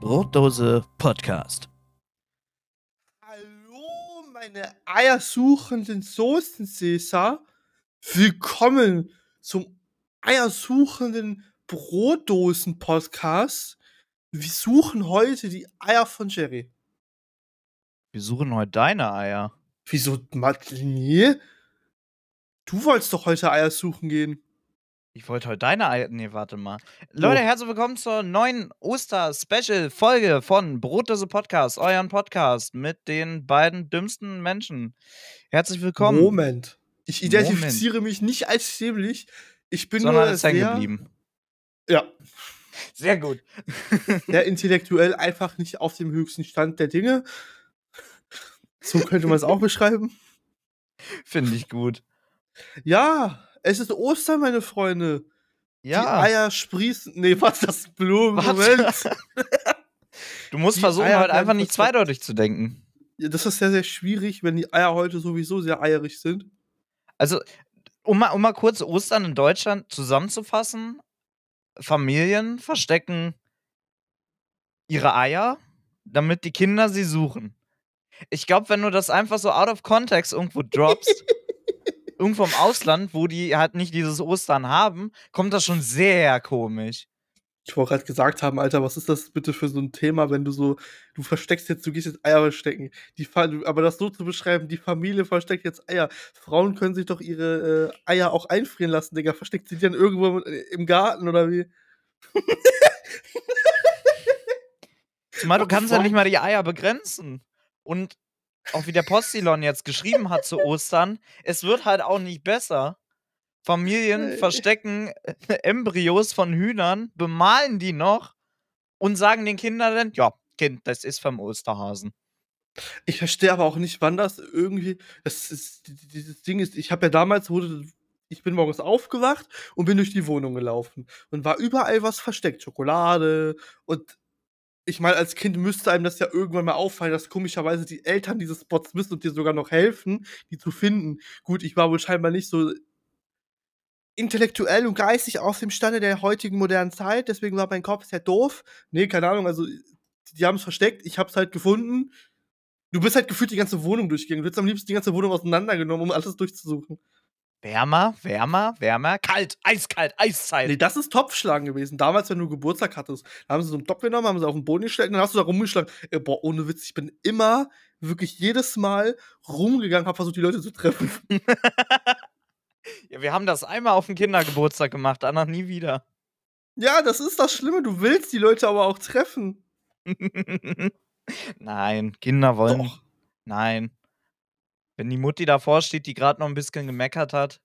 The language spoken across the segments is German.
Brotdose Podcast. Hallo, meine eiersuchenden Soßensäßer. Willkommen zum eiersuchenden Brotdosen-Podcast. Wir suchen heute die Eier von Jerry. Wir suchen heute deine Eier. Wieso, Nee. Du wolltest doch heute Eier suchen gehen. Ich wollte heute deine Eier. Nee, warte mal. Leute, Oh. herzlich willkommen zur neuen Oster-Special-Folge von Brotdose Podcast, euren Podcast mit den beiden dümmsten Menschen. Herzlich willkommen. Moment. Ich identifiziere mich nicht als dämlich. Ich bin Sondern nur hängen sehr, geblieben. ja, Sehr gut. sehr intellektuell einfach nicht auf dem höchsten Stand der Dinge. So könnte man es auch beschreiben. Finde ich gut. Ja, es ist Ostern, meine Freunde. Die Ja. Eier sprießen. Nee, was das Blumen? Was? Moment. Du musst Die versuchen, Eier heute einfach nicht zweideutig zu denken. Ja, das ist sehr, sehr schwierig, wenn die Eier heute sowieso sehr eierig sind. Also, um mal, um mal kurz Ostern in Deutschland zusammenzufassen: Familien verstecken ihre Eier, damit die Kinder sie suchen. Ich glaube, wenn du das einfach so out of context irgendwo droppst, irgendwo im Ausland, wo die halt nicht dieses Ostern haben, kommt das schon sehr komisch. Ich wollte gerade gesagt haben, Alter, was ist das bitte für so ein Thema, wenn du so, du versteckst jetzt, du gehst jetzt Eier verstecken. Die, aber das so zu beschreiben, die Familie versteckt jetzt Eier. Frauen können sich doch ihre äh, Eier auch einfrieren lassen, Digga. Versteckt sie die dann irgendwo im Garten oder wie? Zumal du kannst ja nicht mal die Eier begrenzen. Und auch wie der Postillon jetzt geschrieben hat zu Ostern, es wird halt auch nicht besser. Familien verstecken äh, Embryos von Hühnern, bemalen die noch und sagen den Kindern dann, ja, Kind, das ist vom Osterhasen. Ich verstehe aber auch nicht, wann das irgendwie. Das ist, die- die- dieses Ding ist, ich habe ja damals wurde. Ich bin morgens aufgewacht und bin durch die Wohnung gelaufen und war überall was versteckt. Schokolade und ich meine, als Kind müsste einem das ja irgendwann mal auffallen, dass komischerweise die Eltern diese Spots wissen und dir sogar noch helfen, die zu finden. Gut, ich war wohl scheinbar nicht so intellektuell und geistig auf dem Stande der heutigen modernen Zeit, deswegen war mein Kopf sehr doof. Nee, keine Ahnung, also die haben es versteckt, ich hab's halt gefunden. Du bist halt gefühlt die ganze Wohnung durchgegangen. Du hättest am liebsten die ganze Wohnung auseinandergenommen, um alles durchzusuchen. Wärmer, wärmer, wärmer, kalt, eiskalt, Eiszeit. Nee, das ist Topfschlagen gewesen. Damals, wenn du Geburtstag hattest, da haben sie so einen Topf genommen, haben sie auf den Boden gestellt und dann hast du da rumgeschlagen. Ey, boah, ohne Witz, ich bin immer, wirklich jedes Mal rumgegangen, hab versucht, die Leute zu treffen. Ja, wir haben das einmal auf dem Kindergeburtstag gemacht, danach nie wieder. Ja, das ist das Schlimme. Du willst die Leute aber auch treffen. Nein, Kinder wollen. Doch. Nein. Wenn die Mutti davor steht, die gerade noch ein bisschen gemeckert hat,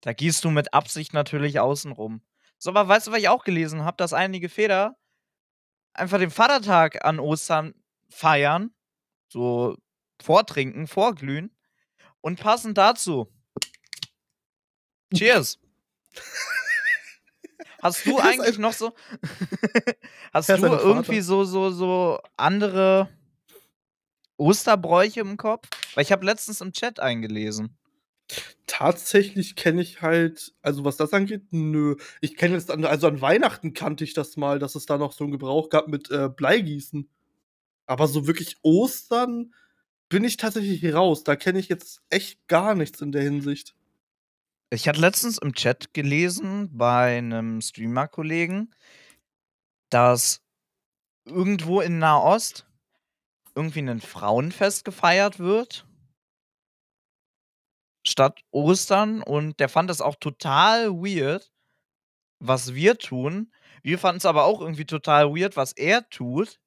da gehst du mit Absicht natürlich außen rum. So, aber weißt du, was ich auch gelesen habe, dass einige Väter einfach den Vatertag an Ostern feiern, so vortrinken, vorglühen und passend dazu. Cheers. Hast du eigentlich noch so Hast du irgendwie so so so andere Osterbräuche im Kopf? Weil ich habe letztens im Chat eingelesen. Tatsächlich kenne ich halt, also was das angeht, nö. Ich kenne jetzt, an, also an Weihnachten kannte ich das mal, dass es da noch so einen Gebrauch gab mit äh, Bleigießen. Aber so wirklich Ostern bin ich tatsächlich hier raus. Da kenne ich jetzt echt gar nichts in der Hinsicht. Ich hatte letztens im Chat gelesen bei einem Streamer-Kollegen, dass irgendwo in Nahost irgendwie ein Frauenfest gefeiert wird. Statt Ostern. Und der fand das auch total weird, was wir tun. Wir fanden es aber auch irgendwie total weird, was er tut.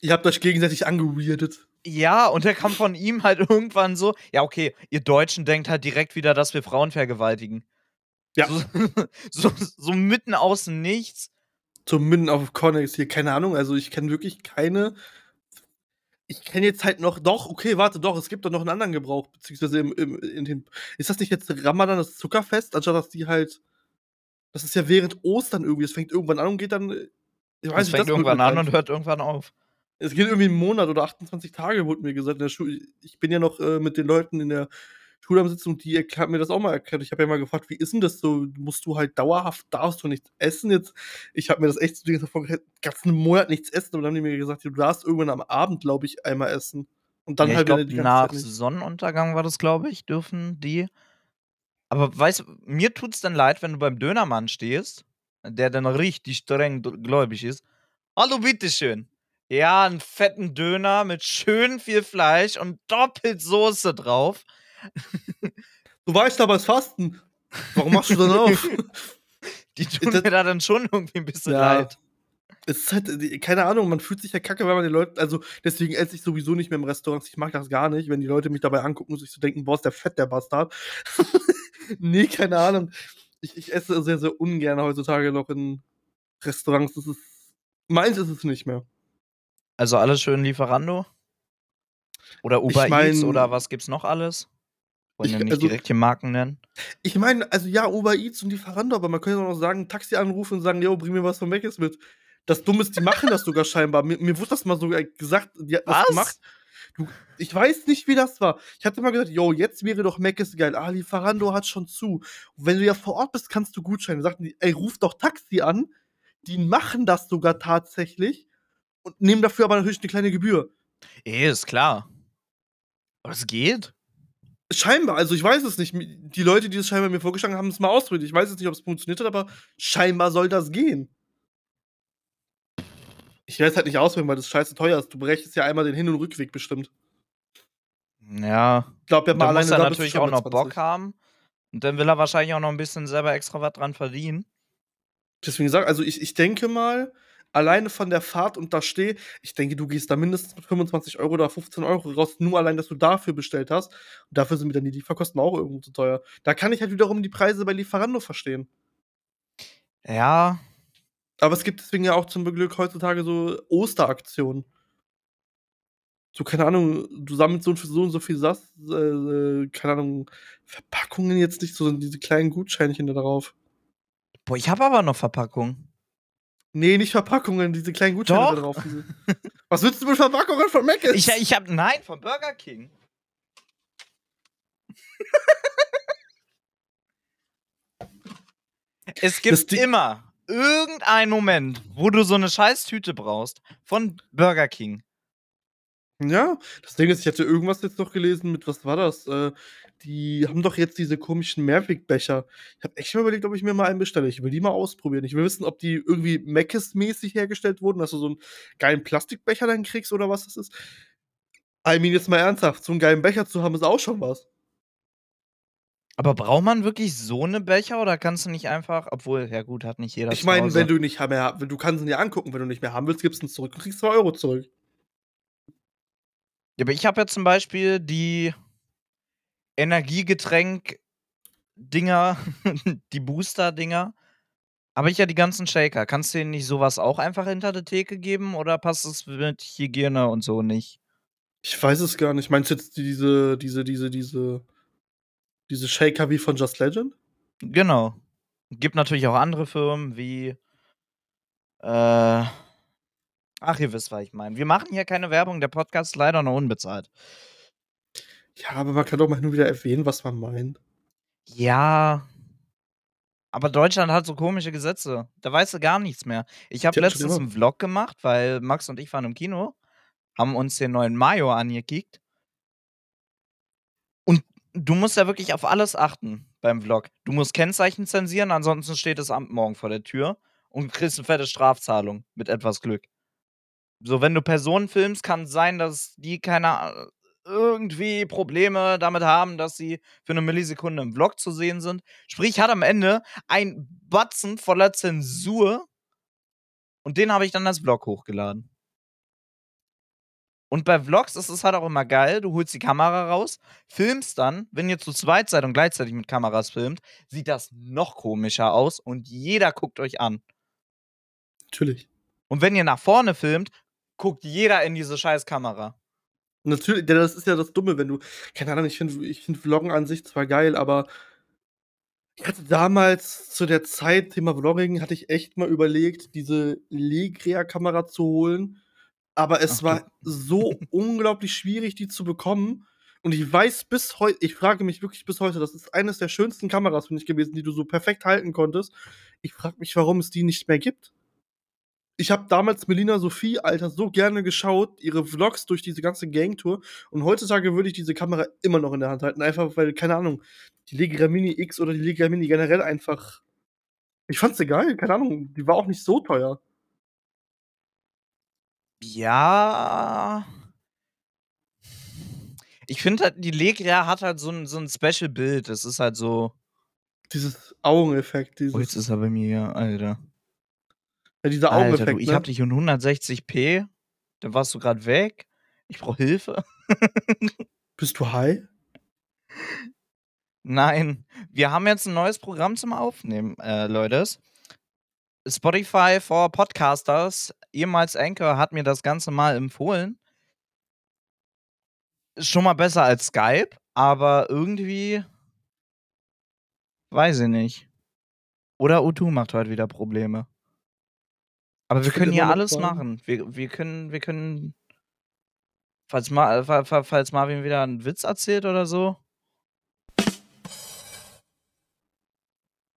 Ihr habt euch gegenseitig angeweirdet. Ja, und der kam von ihm halt irgendwann so, ja, okay, ihr Deutschen denkt halt direkt wieder, dass wir Frauen vergewaltigen. Ja. So, so, so mitten aus Nichts. Zum Minden auf Connex hier, keine Ahnung. Also ich kenne wirklich keine. Ich kenne jetzt halt noch, doch, okay, warte, doch, es gibt doch noch einen anderen Gebrauch, beziehungsweise im, im, in den. Ist das nicht jetzt Ramadan, das Zuckerfest, anstatt dass die halt. Das ist ja während Ostern irgendwie, es fängt irgendwann an und geht dann. Ich Es nicht, fängt das irgendwann an und hört irgendwann auf. Es geht irgendwie einen Monat oder 28 Tage, wurde mir gesagt. In der Schule. Ich bin ja noch äh, mit den Leuten in der Schule am Sitzen und die hat mir das auch mal erklärt. Ich habe ja mal gefragt, wie ist denn das so? Musst du halt dauerhaft, darfst du nichts essen jetzt? Ich habe mir das echt so vorgestellt, ganzen Monat nichts essen und dann haben die mir gesagt, du darfst irgendwann am Abend, glaube ich, einmal essen. Und dann Ja, halt ganze nach. Sonnenuntergang war das, glaube ich, dürfen die. Aber weißt du, mir tut's dann leid, wenn du beim Dönermann stehst, der dann richtig streng gläubig ist. Hallo, bitteschön. Ja, einen fetten Döner mit schön viel Fleisch und doppelt Soße drauf. Du weißt aber, es Fasten. Warum machst du dann auf? Die tun Das- mir da dann schon irgendwie ein bisschen Ja. leid. es ist halt, äh, keine Ahnung, man fühlt sich ja kacke, weil man den Leuten, also deswegen esse ich sowieso nicht mehr im Restaurant. Ich mag das gar nicht, wenn die Leute mich dabei angucken und sich so denken, boah, ist der fett, der Bastard. nee, keine Ahnung. Ich, ich esse sehr, sehr ungern heutzutage noch in Restaurants. Das ist, meins ist es nicht mehr. Also alles schön Lieferando? Oder Uber Ich mein- Eats oder was gibt's noch alles? Wollen Ich- wir nicht also- direkt hier Marken nennen? Ich meine, also ja, Uber Eats und Lieferando, aber man könnte auch noch sagen, Taxi anrufen und sagen, yo, bring mir was von Mc's mit. Das Dumme ist, die machen das sogar scheinbar. Mir, mir wurde das mal sogar gesagt, die hat das Was? gemacht. Du, ich weiß nicht, wie das war. Ich hatte mal gesagt, yo, jetzt wäre doch Mc's geil. Ah, Lieferando hat schon zu. Und wenn du ja vor Ort bist, kannst du Gutscheine. Sagten die, ey, ruf doch Taxi an. Die machen das sogar tatsächlich und nehmen dafür aber natürlich eine kleine Gebühr. Eh, ist klar. Aber es geht. Scheinbar, also ich weiß es nicht. Die Leute, die es scheinbar mir vorgeschlagen haben, haben es mal ausprobiert. Ich weiß jetzt nicht, ob es funktioniert hat, aber scheinbar soll das gehen. Ich werde es halt nicht ausprobieren, weil das scheiße teuer ist. Du berechnest ja einmal den Hin- und Rückweg bestimmt. Ja. Ich glaube, ja mal dann alleine muss er da natürlich auch noch 20. Bock haben. Und dann will er wahrscheinlich auch noch ein bisschen selber extra was dran verdienen. Deswegen gesagt, also ich, ich denke mal, alleine von der Fahrt und da steh, ich denke, du gehst da mindestens mit 25 Euro oder 15 Euro raus, nur allein, dass du dafür bestellt hast. Und dafür sind mir dann die Lieferkosten auch irgendwo zu teuer. Da kann ich halt wiederum die Preise bei Lieferando verstehen. Ja. Aber es gibt deswegen ja auch zum Glück heutzutage so Osteraktionen. So, keine Ahnung, du sammelst so und so, und so viel Sass, äh, keine Ahnung, Verpackungen jetzt nicht, so sondern diese kleinen Gutscheinchen da drauf. Boah, ich habe aber noch Verpackung. Nee, nicht Verpackungen, diese kleinen Gutscheine Doch. da drauf. Diese. Was willst du mit Verpackungen von Mc's? Ich, ich habe nein von Burger King. es gibt immer irgendeinen Moment, wo du so eine scheiß Tüte brauchst von Burger King. Ja, das Ding ist, ich hatte irgendwas jetzt noch gelesen mit, was war das? Äh, die haben doch jetzt diese komischen Mehrwegbecher. Ich habe echt mal überlegt, ob ich mir mal einen bestelle. Ich will die mal ausprobieren. Ich will wissen, ob die irgendwie Mc's-mäßig hergestellt wurden, dass du so einen geilen Plastikbecher dann kriegst oder was das ist. I mean, jetzt mal ernsthaft, so einen geilen Becher zu haben, ist auch schon was. Aber braucht man wirklich so eine Becher oder kannst du nicht einfach, obwohl, ja gut, hat nicht jeder Ich meine, wenn du nicht mehr, du kannst ihn dir angucken, wenn du nicht mehr haben willst, gibst du ihn zurück und kriegst 2 Euro zurück. Ja, aber ich habe ja zum Beispiel die Energiegetränk-Dinger, die Booster-Dinger. Aber ich ja die ganzen Shaker. Kannst du denen nicht sowas auch einfach hinter der Theke geben oder passt es mit Hygiene und so nicht? Ich weiß es gar nicht. Meinst du jetzt diese, diese, diese, diese, diese Shaker wie von Just Legend? Genau. Gibt natürlich auch andere Firmen wie. Äh, ach, ihr wisst, was ich meine. Wir machen hier keine Werbung. Der Podcast ist leider noch unbezahlt. Ja, aber man kann doch mal nur wieder erwähnen, was man meint. Ja. Aber Deutschland hat so komische Gesetze. Da weißt du gar nichts mehr. Ich habe letztens einen Vlog gemacht, weil Max und ich waren im Kino, haben uns den neuen Mayo angekickt. Und du musst ja wirklich auf alles achten beim Vlog. Du musst Kennzeichen zensieren, ansonsten steht das Amt morgen vor der Tür und kriegst eine fette Strafzahlung mit etwas Glück. So, wenn du Personen filmst, kann es sein, dass die keine irgendwie Probleme damit haben, dass sie für eine Millisekunde im Vlog zu sehen sind. Sprich, hat am Ende ein Batzen voller Zensur und den habe ich dann als Vlog hochgeladen. Und bei Vlogs ist es halt auch immer geil, du holst die Kamera raus, filmst dann, wenn ihr zu zweit seid und gleichzeitig mit Kameras filmt, sieht das noch komischer aus und jeder guckt euch an. Natürlich. Und wenn ihr nach vorne filmt, guckt jeder in diese scheiß Kamera. Natürlich, denn das ist ja das Dumme, wenn du, keine Ahnung, ich finde ich find Vloggen an sich zwar geil, aber ich hatte damals zu der Zeit, Thema Vlogging, hatte ich echt mal überlegt, diese Legria-Kamera zu holen. Aber es Ach war so unglaublich schwierig, die zu bekommen. Und ich weiß bis heute, ich frage mich wirklich bis heute, das ist eines der schönsten Kameras für mich gewesen, die du so perfekt halten konntest. Ich frage mich, warum es die nicht mehr gibt. Ich habe damals Melina Sophie, Alter, so gerne geschaut, ihre Vlogs durch diese ganze Gangtour. Und heutzutage würde ich diese Kamera immer noch in der Hand halten. Einfach, weil, keine Ahnung, die Legra Mini X oder die Legra Mini generell einfach. Ich fand's geil, keine Ahnung. Die war auch nicht so teuer. Ja. Ich finde halt, die Legra hat halt so ein, so ein Special-Bild. Das ist halt so. Dieses Augeneffekt. Dieses Oh, jetzt ist er bei mir Alter. Ja, dieser Alter, Augeneffekt. du, ich ne? hab dich in 160p. Dann warst du gerade weg. Ich brauche Hilfe. Bist du high? Nein, wir haben jetzt ein neues Programm zum Aufnehmen, äh, Leute. Spotify for Podcasters, ehemals Anchor, hat mir das Ganze mal empfohlen. Ist schon mal besser als Skype, aber irgendwie weiß ich nicht. Oder U2 macht heute wieder Probleme. Aber wir können noch alles machen. Wir, wir können, wir können, falls, Ma, fa- falls Marvin wieder einen Witz erzählt oder so.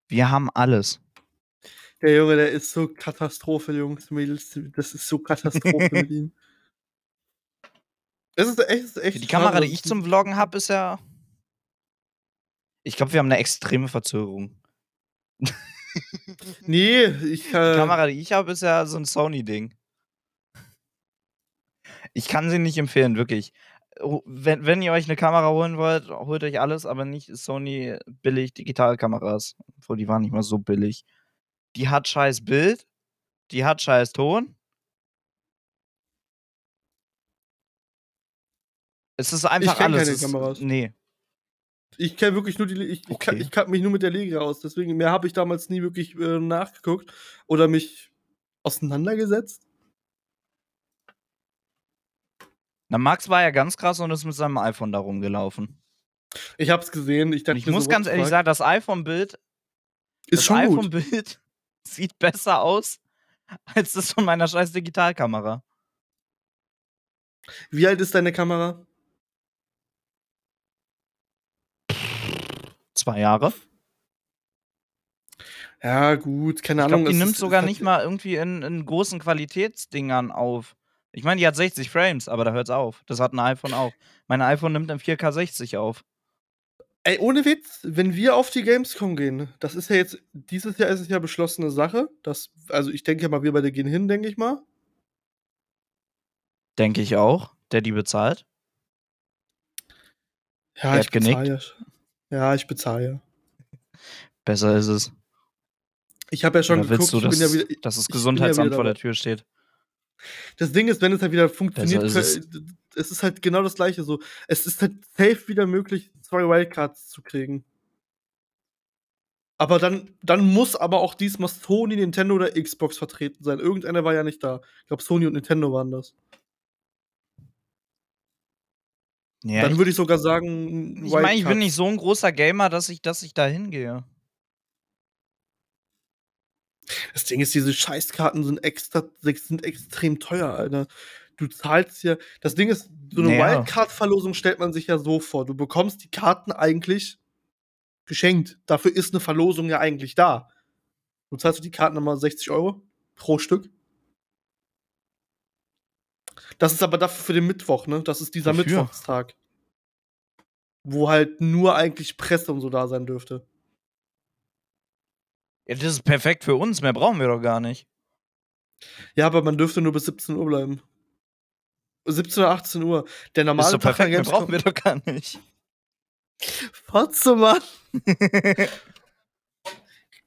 Wir haben alles. Der Junge, der ist so Katastrophe, Jungs, Mädels. Das ist so Katastrophe mit ihm. Es ist echt, es ist echt Die Kamera, schade, die ich zum Vloggen habe, ist ja. Ich glaube, wir haben eine extreme Verzögerung. Nee, ich Die äh, Kamera, die ich habe, ist ja so ein Sony-Ding. Ich kann sie nicht empfehlen, wirklich. Wenn, wenn ihr euch eine Kamera holen wollt, holt euch alles, aber nicht Sony billig Digitalkameras. Obwohl, die waren nicht mal so billig. Die hat scheiß Bild, die hat scheiß Ton. Es ist einfach kenn alles. keine Kameras. Nee. Ich kenne wirklich nur die. Ich, Okay. ich kann mich nur mit der Legra aus. Deswegen mehr habe ich damals nie wirklich äh, nachgeguckt oder mich auseinandergesetzt. Na, Max war ja ganz krass und ist mit seinem iPhone da rumgelaufen. Ich habe es gesehen. Ich, dachte ich muss so, ganz ehrlich sagen, das iPhone-Bild ist das iPhone-Bild sieht besser aus als das von meiner scheiß Digitalkamera. Wie alt ist deine Kamera? Zwei Jahre. Ja, gut, keine Ich Ahnung. glaube, die nimmt sogar nicht mal irgendwie in, in großen Qualitätsdingern auf. Ich meine, die hat 60 Frames, aber da hört's auf. Das hat ein iPhone auch. Mein iPhone nimmt in 4K 60 auf. Ey, ohne Witz, wenn wir auf die Gamescom gehen, das ist ja jetzt, dieses Jahr ist es ja beschlossene Sache. Das, also ich denke mal, wir beide gehen hin, denke ich mal. Denke ich auch. Der die bezahlt. Ja, Er ich hat genickt. bezahle ja. Ja, ich bezahle ja. Besser ist es. Ich habe ja schon Oder willst geguckt, du, dass, ja wieder, dass das ja Gesundheitsamt wieder vor der. Tür steht? Das Ding ist, wenn es halt wieder funktioniert, ist kö- es ist halt genau das gleiche so. Es ist halt safe wieder möglich, zwei Wildcards zu kriegen. Aber dann, dann muss aber auch diesmal Sony, Nintendo oder Xbox vertreten sein. Irgendeiner war ja nicht da. Ich glaube, Sony und Nintendo waren das. Ja, dann würde ich sogar sagen, ich meine, ich bin nicht so ein großer Gamer, dass ich, dass ich da hingehe. Das Ding ist, diese Scheißkarten sind extra, sind extrem teuer, Alter. Du zahlst ja. Das Ding ist, so eine Naja. Wildcard-Verlosung stellt man sich ja so vor. Du bekommst die Karten eigentlich geschenkt. Dafür ist eine Verlosung ja eigentlich da. Du zahlst die Karten nochmal 60 Euro pro Stück. Das ist aber dafür für den Mittwoch, ne? Das ist dieser Wofür? Mittwochstag. Wo halt nur eigentlich Presse und so da sein dürfte. Ja, das ist perfekt für uns. Mehr brauchen wir doch gar nicht. Ja, aber man dürfte nur bis 17 Uhr bleiben. 17 oder 18 Uhr. Der Ist normale doch Tag perfekt. Mehr brauchen wir doch gar nicht. Fotze, Mann.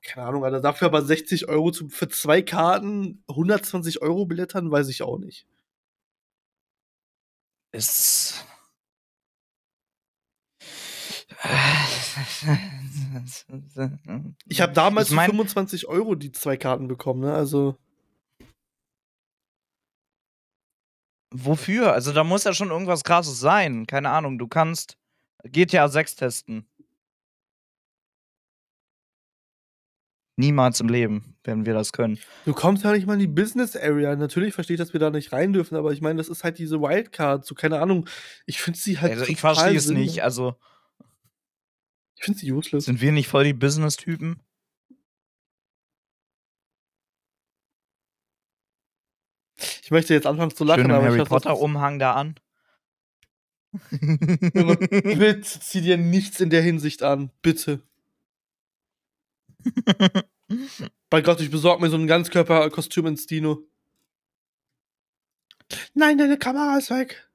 Keine Ahnung, Alter. Dafür aber 60 Euro zu, für zwei Karten 120 Euro Billettern, weiß ich auch nicht. Ist. Ich habe damals Ich mein- für 25 Euro die zwei Karten bekommen, ne? Also. Wofür? Also, da muss ja schon irgendwas krasses sein. Keine Ahnung. Du kannst GTA 6 testen. Niemals im Leben werden wir das können. Du kommst ja nicht mal in die Business Area. Natürlich verstehe ich, dass wir da nicht rein dürfen, aber ich meine, das ist halt diese Wildcard. So, keine Ahnung. Ich finde sie halt. Also ich verstehe es nicht. Also. Ich finde sie useless. Sind wir nicht voll die Business-Typen? Ich möchte jetzt anfangen zu lachen, Schön aber Harry ich Potter-Umhang da an. Bitte zieh dir nichts in der Hinsicht an. Bitte. Bei Gott, ich besorge mir so ein Ganzkörperkostüm ins Dino. Nein, deine Kamera ist weg.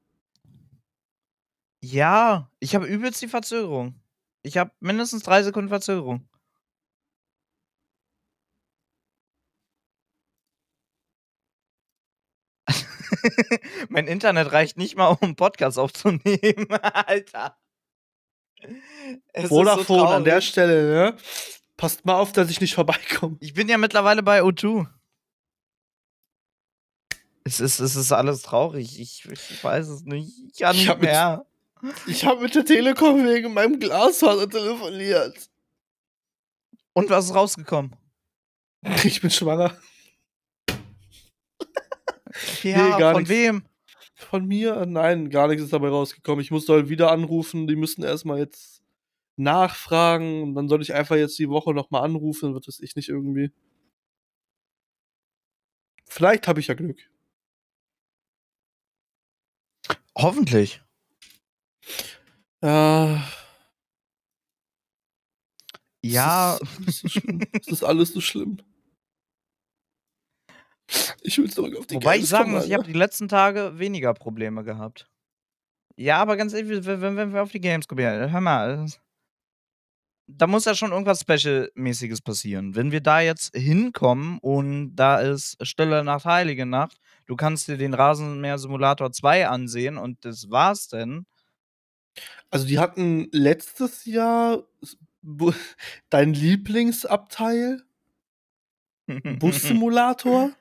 Ja, ich habe übelst die Verzögerung. Ich habe mindestens drei Sekunden Verzögerung. mein Internet reicht nicht mal, um einen Podcast aufzunehmen, Alter. Es Vodafone so an der Stelle, ne? Passt mal auf, dass ich nicht vorbeikomme. Ich bin ja mittlerweile bei O2. Es ist, es ist alles traurig. Ich, ich weiß es nicht. Ich kann ich nicht mehr. Mit, ich habe mit der Telekom wegen meinem Glasfaser telefoniert. Und was ist rausgekommen? Ich bin schwanger. ja, nee, von nichts. wem? Von mir? Nein, gar nichts ist dabei rausgekommen. Ich musste halt wieder anrufen. Die müssen erstmal jetzt nachfragen. Und dann soll ich einfach jetzt die Woche nochmal anrufen. Dann wird es ich nicht irgendwie. Vielleicht habe ich ja Glück. Hoffentlich. Ja. Ja. Es ist, es ist alles so schlimm. Ich will zurück auf die Wobei Games ich sagen muss, ich habe die letzten Tage weniger Probleme gehabt. Ja, aber ganz ehrlich, wenn, wenn wir auf die Games kommen, hör mal, da muss ja schon irgendwas Special-mäßiges passieren. Wenn wir da jetzt hinkommen und da ist Stille Nacht, Heilige Nacht, du kannst dir den Rasenmäher-Simulator 2 ansehen und das war's denn. Also, die hatten letztes Jahr dein Lieblingsabteil, Bus-Simulator.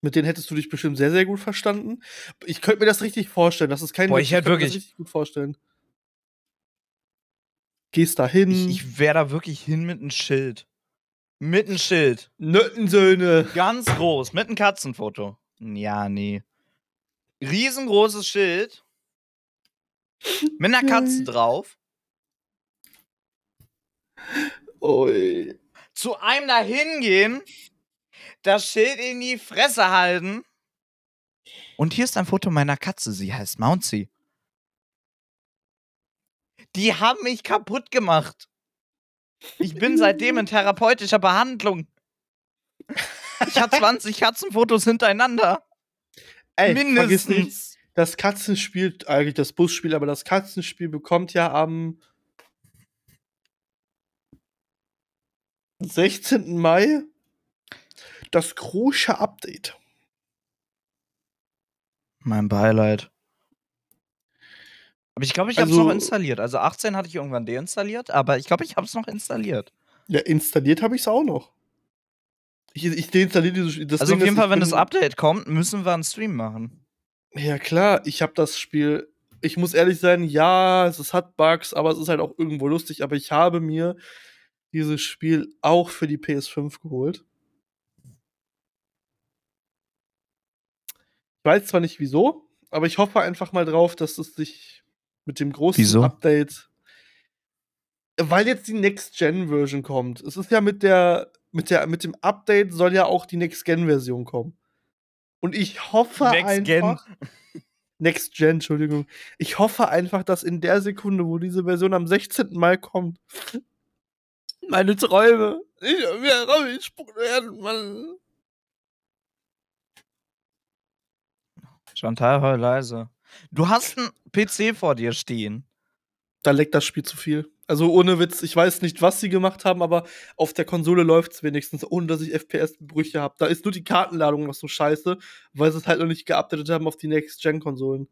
Mit denen hättest du dich bestimmt sehr, sehr gut verstanden. Ich könnte mir das richtig vorstellen. Das ist kein Boah, ich hätte wirklich. Mir das richtig gut vorstellen. Gehst da hin. Ich, ich wäre da wirklich hin mit einem Schild. Mit einem Schild. Nöttensöhne. Ganz groß. Mit einem Katzenfoto. Ja, nee. Riesengroßes Schild. Mit einer Katze drauf. Ui. Zu einem da hingehen das Schild in die Fresse halten. Und hier ist ein Foto meiner Katze. Sie heißt Mouncy. Die haben mich kaputt gemacht. Ich bin seitdem in therapeutischer Behandlung. Ich habe 20 Katzenfotos hintereinander. Ey, Mindestens. Nicht, das Katzenspiel, eigentlich das Busspiel, aber das Katzenspiel bekommt ja am 16. Mai das große Update. Mein Beileid. Aber ich glaube, ich habe es also, noch installiert. Also 18 hatte ich irgendwann deinstalliert, aber ich glaube, ich habe es noch installiert. Ja, installiert habe ich es auch noch. Ich, ich deinstalliere dieses das Also Ding, auf jeden Fall, wenn das Update kommt, müssen wir einen Stream machen. Ja, klar, ich habe das Spiel. Ich muss ehrlich sein, ja, es hat Bugs, aber es ist halt auch irgendwo lustig. Aber ich habe mir dieses Spiel auch für die PS5 geholt. weiß zwar nicht wieso, aber ich hoffe einfach mal drauf, dass es sich mit dem großen wieso? Update. Weil jetzt die Next-Gen-Version kommt. Es ist ja mit der, mit der, mit dem Update soll ja auch die Next-Gen-Version kommen. Und ich hoffe Next einfach. Next Gen, Entschuldigung. Ich hoffe einfach, dass in der Sekunde, wo diese Version am 16. Mai kommt, meine Träume nicht mehr rausgespuckt werden, Mann. Chantal, hör leise. Du hast einen PC vor dir stehen. Da leckt das Spiel zu viel. Also ohne Witz, ich weiß nicht, was sie gemacht haben, aber auf der Konsole läuft es wenigstens, ohne dass ich FPS-Brüche habe. Da ist nur die Kartenladung noch so scheiße, weil sie es halt noch nicht geupdatet haben auf die Next-Gen-Konsolen.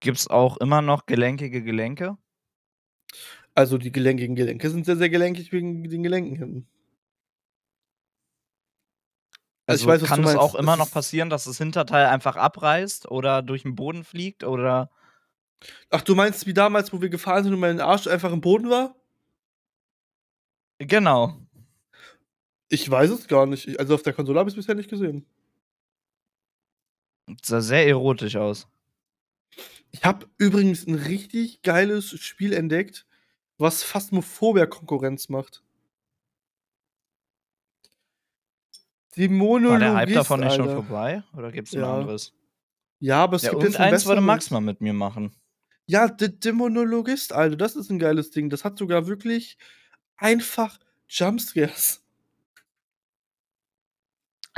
Gibt es auch immer noch gelenkige Gelenke? Also die gelenkigen Gelenke sind sehr, sehr gelenkig wegen den Gelenken hinten. Also, also weiß, kann es auch immer noch passieren, dass das Hinterteil einfach abreißt oder durch den Boden fliegt oder. Ach, du meinst wie damals, wo wir gefahren sind und mein Arsch einfach im Boden war? Genau. Ich weiß es gar nicht. Ich- Also auf der Konsole habe ich es bisher nicht gesehen. Sah sehr erotisch aus. Ich habe übrigens ein richtig geiles Spiel entdeckt, was Phasmophobia Konkurrenz macht. Dämonologist, War der Hype davon nicht schon vorbei? Oder gibt es ein Ja. anderes? Ja, aber es Ja, gibt jetzt ein irgendeins wollte. Max mal mit mir machen. Ja, der Dämonologist, Alter, das ist ein geiles Ding. Das hat sogar wirklich einfach Jumpscares.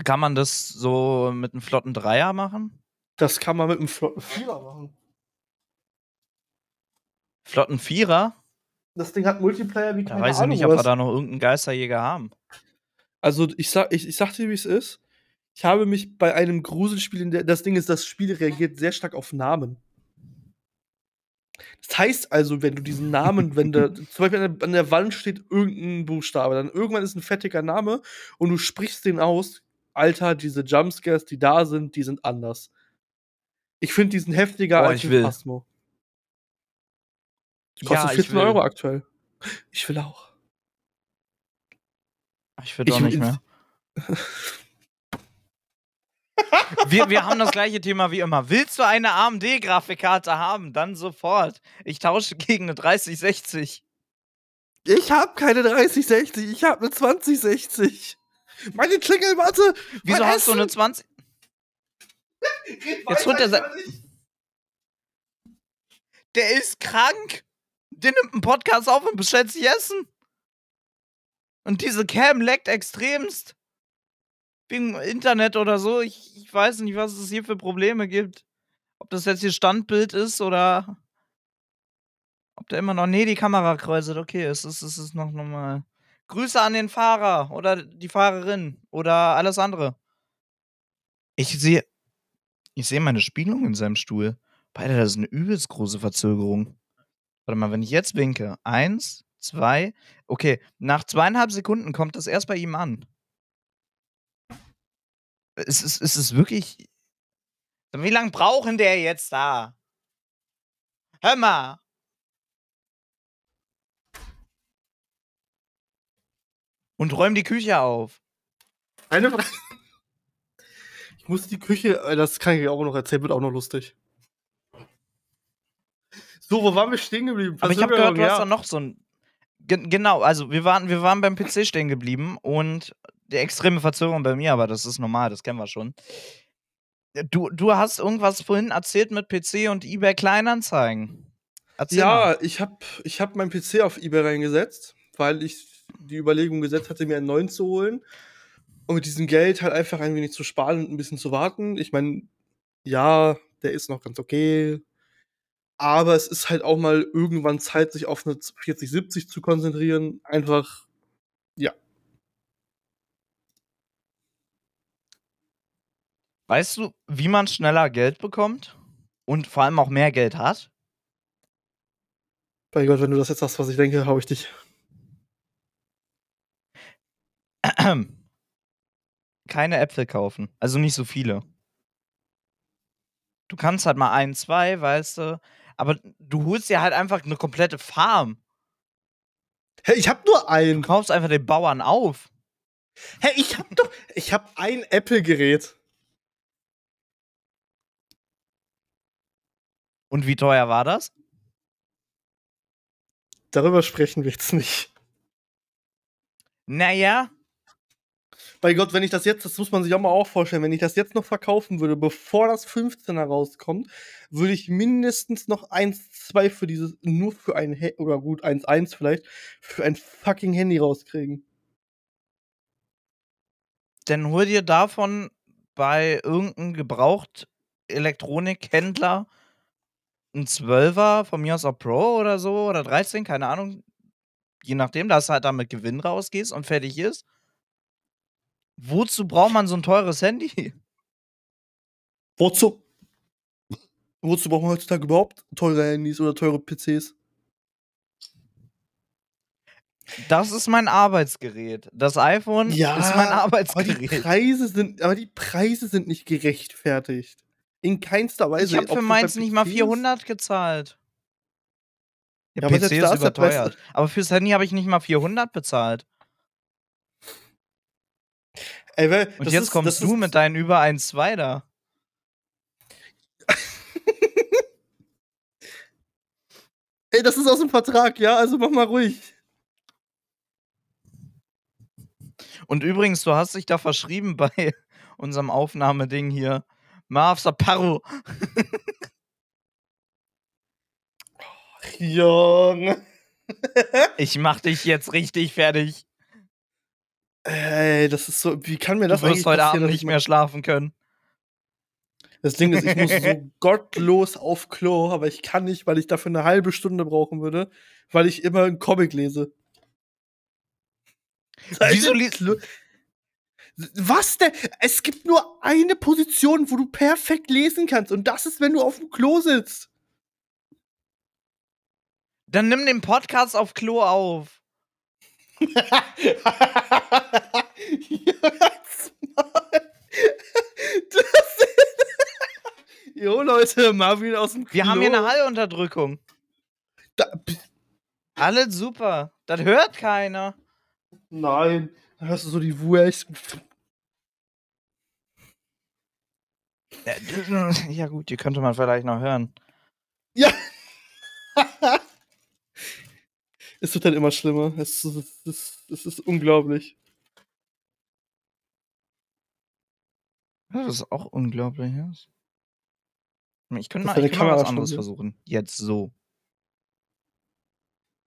Kann man das so mit einem flotten Dreier machen? Das kann man mit einem flotten Vierer machen. Flotten Vierer? Das Ding hat Multiplayer wie Da keine weiß ich Ahnung nicht, ob wir was. da noch irgendeinen Geisterjäger haben. Also ich sag, ich, ich sag dir, wie es ist. Ich habe mich bei einem Gruselspiel, in der, das Ding ist, das Spiel reagiert sehr stark auf Namen. Das heißt also, wenn du diesen Namen, wenn da zum Beispiel an der, an der Wand steht irgendein Buchstabe, dann irgendwann ist ein fettiger Name und du sprichst den aus, Alter, diese Jumpscares, die da sind, die sind anders. Ich finde diesen heftiger Oh, als ich ein will. Phasmo. Kostet Ja, ich 14 will. Euro aktuell. Ich will auch. Ich Ich auch nicht will- mehr. Wir, wir haben das gleiche Thema wie immer. Willst du eine AMD-Grafikkarte haben? Dann sofort. Ich tausche gegen eine 3060. Ich habe keine 3060, ich habe eine 2060. Meine Klingelmatte! Wieso hast du eine Essen! 20? Jetzt holt er se- Der ist krank. Der nimmt einen Podcast auf und bestellt sich Essen. Und diese Cam leckt extremst. Wegen Internet oder so. Ich, ich weiß nicht, was es hier für Probleme gibt. Ob das jetzt hier Standbild ist oder ob der immer noch. Nee, die Kamera kräuselt. Okay, es ist, es ist noch normal. Grüße an den Fahrer oder die Fahrerin oder alles andere. Ich sehe. Ich sehe meine Spiegelung in seinem Stuhl. Beide, das ist eine übelst große Verzögerung. Warte mal, wenn ich jetzt winke. Eins, zwei. Okay, nach zweieinhalb Sekunden kommt das erst bei ihm an. Es ist, es ist wirklich. Wie lange brauchen der jetzt da? Hör mal. Und räum die Küche auf. Eine Frage. Ich muss die Küche, äh, das kann ich auch noch erzählen, wird auch noch lustig. So, wo waren wir stehen geblieben? Aber ich habe gehört, du Verzögerung, hast da noch so ein. Gen genau, also wir waren, wir waren beim PC stehen geblieben und die extreme Verzögerung bei mir, aber das ist normal, das kennen wir schon. Du, du hast irgendwas vorhin erzählt mit PC und eBay Kleinanzeigen. Erzähl mal. Ja, ich habe ich hab meinen PC auf eBay reingesetzt, weil ich die Überlegung gesetzt hatte, mir einen neuen zu holen. Und mit diesem Geld halt einfach ein wenig zu sparen und ein bisschen zu warten. Ich meine, ja, der ist noch ganz okay. Aber es ist halt auch mal irgendwann Zeit, sich auf eine 4070 zu konzentrieren. Einfach, ja. Weißt du, wie man schneller Geld bekommt? Und vor allem auch mehr Geld hat? Bei Gott, wenn du das jetzt sagst, was ich denke, hau ich dich. Keine Äpfel kaufen. Also nicht so viele. Du kannst halt mal ein, zwei, weißt du. Aber du holst dir halt einfach eine komplette Farm. Hä, ich hab nur Du einen. kaufst einfach den Bauern auf. Hä, ich hab doch, ich hab ein Apple-Gerät. Und wie teuer war das? Darüber sprechen wir jetzt nicht. Naja, Bei Gott, wenn ich das jetzt, das muss man sich auch mal auch vorstellen, wenn ich das jetzt noch verkaufen würde, bevor das 15er rauskommt, würde ich mindestens noch 1, 2 für dieses, nur für ein, He oder gut, 1, 1 vielleicht, für ein fucking Handy rauskriegen. dann hol dir davon bei irgendeinem Gebraucht-Elektronikhändler ein 12er, von mir aus auch Pro oder so, oder 13, keine Ahnung. Je nachdem, dass du halt da mit Gewinn rausgehst und fertig ist. Wozu braucht man so ein teures Handy? Wozu? Wozu braucht man heutzutage überhaupt teure Handys oder teure PCs? Das ist mein Arbeitsgerät. Das iPhone Ja, ist mein Aber die Arbeitsgerät. Preise sind, aber die Preise sind nicht gerechtfertigt. In keinster Weise. Ich habe für meins nicht mal PCs 400 gezahlt. Der Ja, aber PC ist überteuert. Aber fürs Handy habe ich nicht mal 400 bezahlt. Ey, weil, Und jetzt ist, kommst du ist, mit deinen über 1,2 da. Ey, das ist aus dem Vertrag, ja? Also mach mal ruhig. Und übrigens, du hast dich da verschrieben bei unserem Aufnahmeding hier. Marv Saparro. Junge. Ich mach dich jetzt richtig fertig. Ey, das ist so. Wie kann mir Du das wirst eigentlich heute Abend nicht ich mehr schlafen können. Das Ding ist, ich muss so gottlos auf Klo, aber ich kann nicht, weil ich dafür eine halbe Stunde brauchen würde, weil ich immer einen Comic lese. Wieso liest Klo- Was denn? Es gibt nur eine Position, wo du perfekt lesen kannst, und das ist, wenn du auf dem Klo sitzt. Dann nimm den Podcast auf Klo auf. Jetzt mal. Das jo, Leute, Marvin aus dem Klo. Wir haben hier eine Hallunterdrückung. Da, Alles super. Das hört keiner. nein, da hörst du so die Wurst. Äh, Ja gut, die könnte man vielleicht noch hören. Ja. Es wird dann immer schlimmer. Es, es, es, es ist unglaublich. Ja, Das ist auch unglaublich. Ja. Ich könnte mal, ich könnte mal was anderes versuchen. Jetzt so.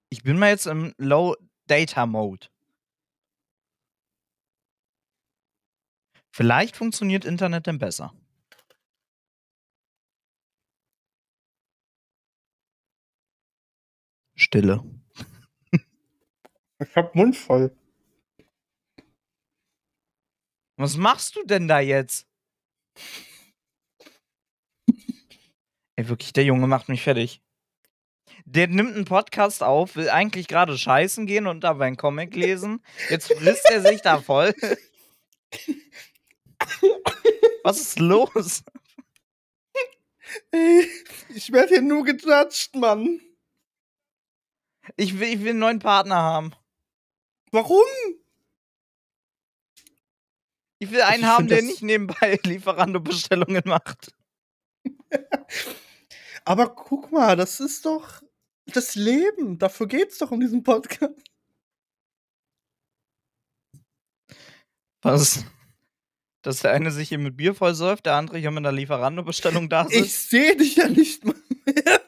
Ich bin mal jetzt im Low Data Mode. Vielleicht funktioniert Internet dann besser. Stille. Ich hab Mund voll. Was machst du denn da jetzt? Ey, wirklich, der Junge macht mich fertig. Der nimmt einen Podcast auf, will eigentlich gerade scheißen gehen und dabei einen Comic lesen. Jetzt frisst er sich da voll. Was ist los? Ey, ich werde hier nur gejudged, Mann. Ich will, ich will einen neuen Partner haben. Warum? Ich will einen Ich haben, der nicht nebenbei Lieferando-Bestellungen macht. Aber guck mal, das ist doch das Leben. Dafür geht's doch um diesen Podcast. Was? Dass der eine sich hier mit Bier vollsäuft, der andere hier mit einer Lieferando-Bestellung da sitzt? Ich sehe dich ja nicht mal mehr.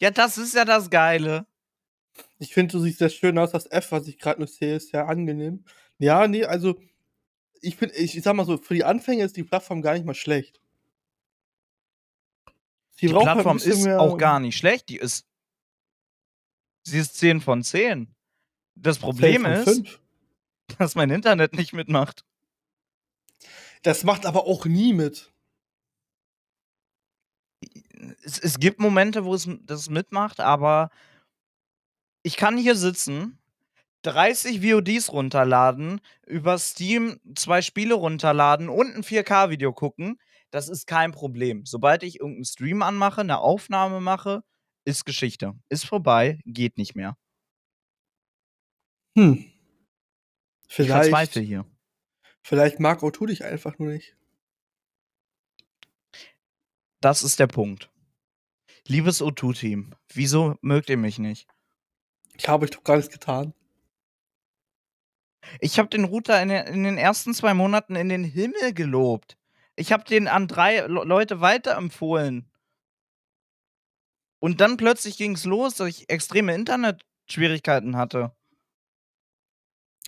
Ja, das ist ja das Geile. Ich finde, du siehst sehr schön aus. Das F, was ich gerade noch sehe, ist sehr angenehm. Ja, nee, also ich bin, ich, ich sag mal so, für die Anfänger ist die Plattform gar nicht mal schlecht. Sie Die halt Plattform ist auch gar nicht schlecht. Die ist. Sie ist 10 von 10. Das Problem Zehn von ist, fünf. dass mein Internet nicht mitmacht. Das macht aber auch nie mit. Es, es gibt Momente, wo es das mitmacht, aber ich kann hier sitzen, 30 VODs runterladen, über Steam zwei Spiele runterladen und ein 4K-Video gucken. Das ist kein Problem. Sobald ich irgendeinen Stream anmache, eine Aufnahme mache, ist Geschichte. Ist vorbei, geht nicht mehr. Hm. Ich Vielleicht, verzweifle hier. vielleicht mag O2 dich einfach nur nicht. Das ist der Punkt. Liebes O2-Team, wieso mögt ihr mich nicht? Ich habe ich doch gar nichts getan. Ich habe den Router in den, ersten zwei Monaten in den Himmel gelobt. Ich habe den an drei Le Leute weiterempfohlen. Und dann plötzlich ging es los, dass ich extreme Internetschwierigkeiten hatte.